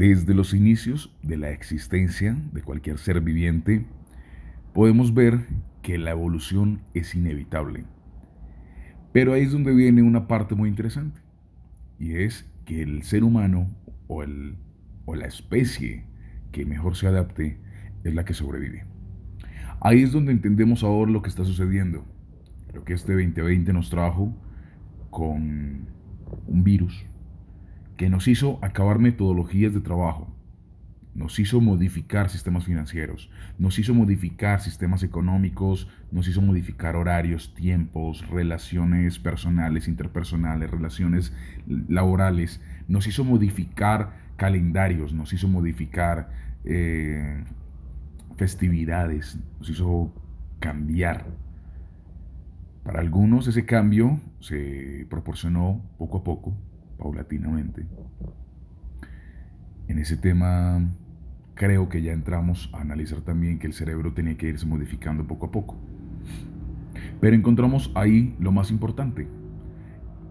Desde los inicios de la existencia de cualquier ser viviente, podemos ver que la evolución es inevitable. Pero ahí es donde viene una parte muy interesante, y es que el ser humano o, el, o la especie que mejor se adapte es la que sobrevive. Ahí es donde entendemos ahora lo que está sucediendo, lo que este 2020 nos trajo con un virus que nos hizo acabar metodologías de trabajo, nos hizo modificar sistemas financieros, nos hizo modificar sistemas económicos, nos hizo modificar horarios, tiempos, relaciones personales, interpersonales, relaciones laborales, nos hizo modificar calendarios, nos hizo modificar eh, festividades, nos hizo cambiar. Para algunos ese cambio se proporcionó poco a poco, paulatinamente. En ese tema creo que ya entramos a analizar también que el cerebro tenía que irse modificando poco a poco. Pero encontramos ahí lo más importante.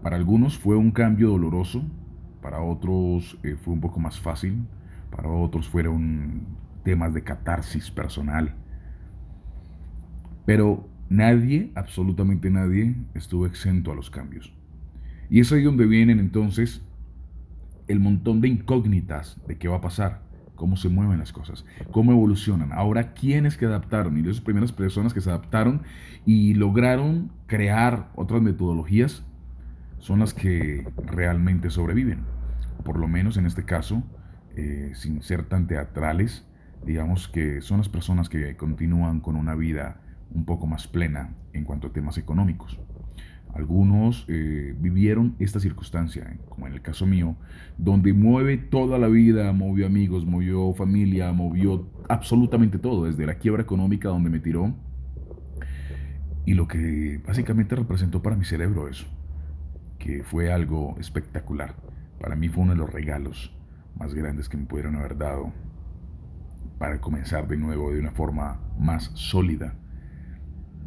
Para algunos fue un cambio doloroso, para otros eh, fue un poco más fácil, para otros fueron temas de catarsis personal. Pero nadie, absolutamente nadie, estuvo exento a los cambios. Y es ahí donde vienen entonces el montón de incógnitas de qué va a pasar, cómo se mueven las cosas, cómo evolucionan. Ahora, ¿quiénes que adaptaron? Y esas primeras personas que se adaptaron y lograron crear otras metodologías son las que realmente sobreviven. Por lo menos en este caso, eh, sin ser tan teatrales, digamos que son las personas que continúan con una vida un poco más plena en cuanto a temas económicos. Algunos eh, vivieron esta circunstancia, como en el caso mío, donde mueve toda la vida, movió amigos, movió familia, movió absolutamente todo, desde la quiebra económica donde me tiró. Y lo que básicamente representó para mi cerebro eso, que fue algo espectacular. Para mí fue uno de los regalos más grandes que me pudieron haber dado para comenzar de nuevo de una forma más sólida.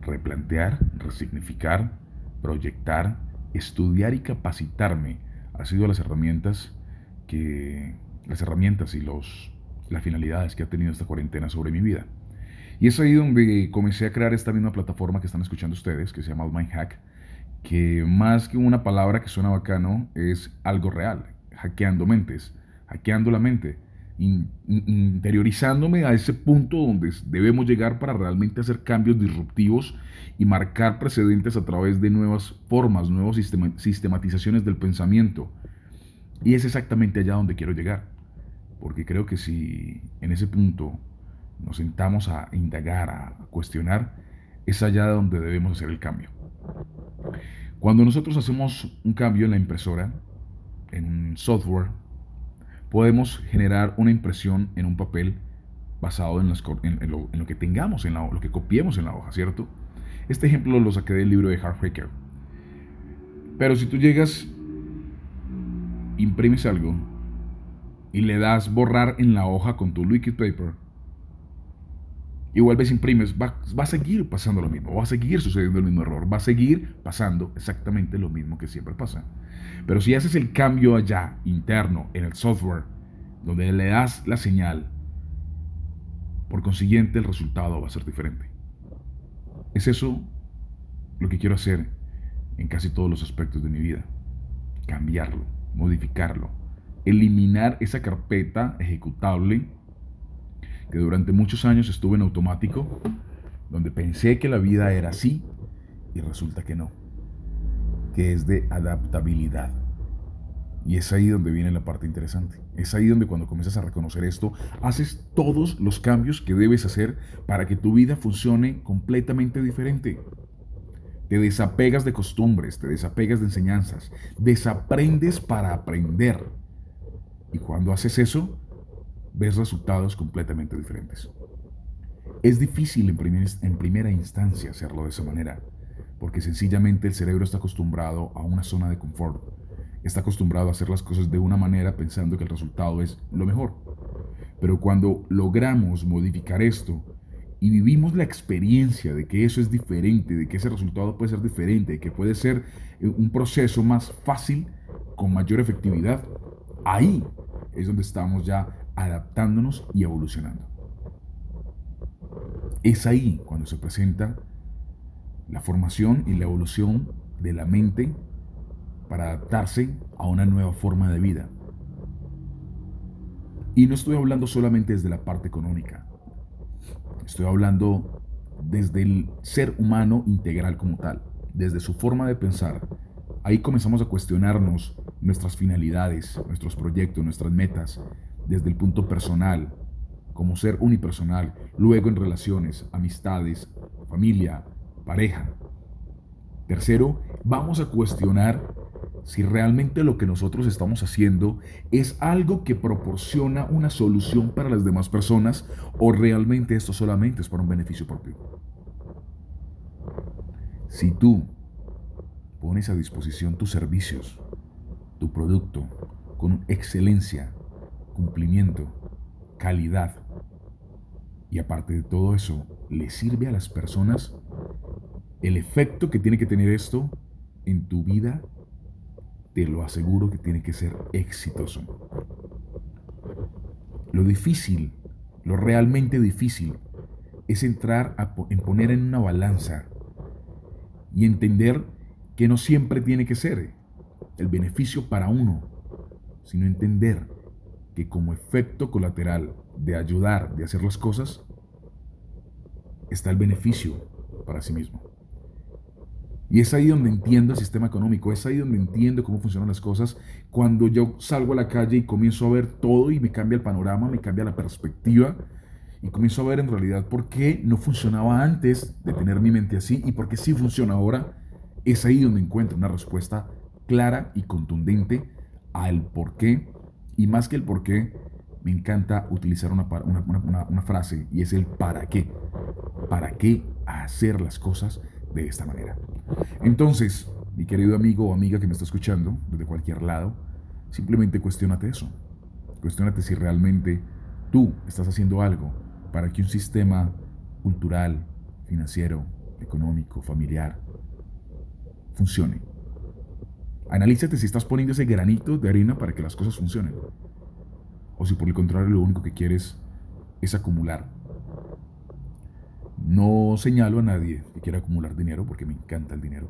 Replantear, resignificar proyectar, estudiar y capacitarme ha sido las herramientas que las herramientas y los las finalidades que ha tenido esta cuarentena sobre mi vida. Y es ahí donde comencé a crear esta misma plataforma que están escuchando ustedes, que se llama Mind Hack, que más que una palabra que suena bacano, es algo real, hackeando mentes, hackeando la mente, interiorizándome a ese punto donde debemos llegar para realmente hacer cambios disruptivos y marcar precedentes a través de nuevas formas, nuevas sistematizaciones del pensamiento. Y es exactamente allá donde quiero llegar. Porque creo que si en ese punto nos sentamos a indagar, a cuestionar, es allá donde debemos hacer el cambio. Cuando nosotros hacemos un cambio en la impresora, en software, podemos generar una impresión en un papel basado en, lo, que tengamos, en lo que copiemos en la hoja, ¿cierto? Este ejemplo lo saqué del libro de Heartbreaker. Pero si tú llegas, imprimes algo y le das borrar en la hoja con tu liquid paper y vuelves imprimes, va, va, a seguir pasando lo mismo, va a seguir sucediendo el mismo error, va a seguir pasando exactamente lo mismo que siempre pasa. Pero si haces el cambio allá, interno, en el software, donde le das la señal, por consiguiente el resultado va a ser diferente. Es eso lo que quiero hacer en casi todos los aspectos de mi vida. Cambiarlo, modificarlo, eliminar esa carpeta ejecutable que durante muchos años estuve en automático, donde pensé que la vida era así y resulta que no, que es de adaptabilidad. Y es ahí donde viene la parte interesante. Es ahí donde cuando comienzas a reconocer esto, haces todos los cambios que debes hacer para que tu vida funcione completamente diferente. Te desapegas de costumbres, te desapegas de enseñanzas, desaprendes para aprender. Y cuando haces eso, ves resultados completamente diferentes. Es difícil en, en primera instancia hacerlo de esa manera, porque sencillamente el cerebro está acostumbrado a una zona de confort está acostumbrado a hacer las cosas de una manera pensando que el resultado es lo mejor. Pero cuando logramos modificar esto y vivimos la experiencia de que eso es diferente, de que ese resultado puede ser diferente, de que puede ser eh, un proceso más fácil, con mayor efectividad, ahí es donde estamos ya adaptándonos y evolucionando. Es ahí cuando se presenta la formación y la evolución de la mente para adaptarse a una nueva forma de vida. Y no estoy hablando solamente desde la parte económica, estoy hablando desde el ser humano integral como tal, desde su forma de pensar. Ahí comenzamos a cuestionarnos nuestras finalidades, nuestros proyectos, nuestras metas, desde el punto personal, como ser unipersonal, luego en relaciones, amistades, familia, pareja. Tercero, vamos a cuestionar si realmente lo que nosotros estamos haciendo es algo que proporciona una solución para las demás personas o realmente esto solamente es para un beneficio propio. Si tú pones a disposición tus servicios, tu producto, con excelencia, cumplimiento, calidad, y aparte de todo eso, le sirve a las personas, el efecto que tiene que tener esto en tu vida, te lo aseguro que tiene que ser exitoso. Lo difícil, lo realmente difícil, es entrar a en poner en una balanza y entender que no siempre tiene que ser el beneficio para uno, sino entender que como efecto colateral de ayudar, de hacer las cosas, está el beneficio para sí mismo. Y es ahí donde entiendo el sistema económico, es ahí donde entiendo cómo funcionan las cosas. Cuando yo salgo a la calle y comienzo a ver todo y me cambia el panorama, me cambia la perspectiva y comienzo a ver en realidad por qué no funcionaba antes de tener mi mente así y por qué sí funciona ahora, es ahí donde encuentro una respuesta clara y contundente al por qué y más que el por qué, me encanta utilizar una, frase y es el para qué. ¿Para qué hacer las cosas de esta manera? Entonces, mi querido amigo o amiga que me está escuchando desde cualquier lado, simplemente cuestionate eso. Cuestionate si realmente tú estás haciendo algo para que un sistema cultural, financiero, económico, familiar, funcione. Analízate si estás poniendo ese granito de arena para que las cosas funcionen. O si por el contrario lo único que quieres es acumular. No señalo a nadie que quiera acumular dinero porque me encanta el dinero.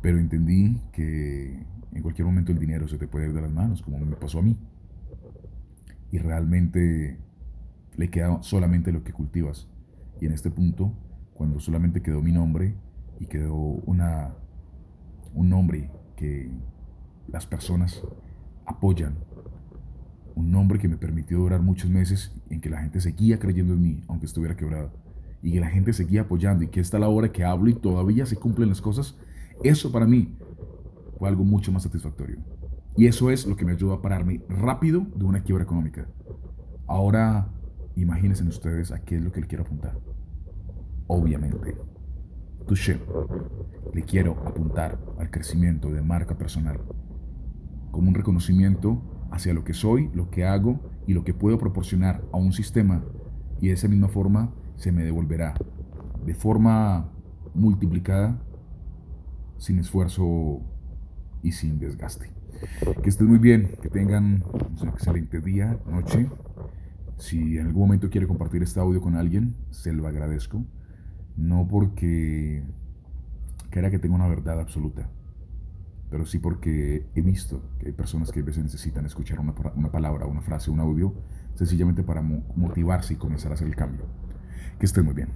Pero entendí que en cualquier momento el dinero se te puede ir de las manos, como me pasó a mí. Y realmente le queda solamente lo que cultivas. Y en este punto, cuando solamente quedó mi nombre y quedó una, un nombre que las personas apoyan, un nombre que me permitió durar muchos meses en que la gente seguía creyendo en mí, aunque estuviera quebrado, y que la gente seguía apoyando y que esta es la hora que hablo y todavía se cumplen las cosas, eso para mí fue algo mucho más satisfactorio. Y eso es lo que me ayudó a pararme rápido de una quiebra económica. Ahora imagínense ustedes a qué es lo que le quiero apuntar. Obviamente, touché, le quiero apuntar al crecimiento de marca personal como un reconocimiento hacia lo que soy, lo que hago y lo que puedo proporcionar a un sistema y de esa misma forma se me devolverá de forma multiplicada sin esfuerzo y sin desgaste. Que estén muy bien, que tengan un excelente día, noche. Si en algún momento quiere compartir este audio con alguien, se lo agradezco. No porque crea que tengo una verdad absoluta, pero sí porque he visto que hay personas que a veces necesitan escuchar una, una palabra, una frase, un audio, sencillamente para motivarse y comenzar a hacer el cambio. Que estén muy bien.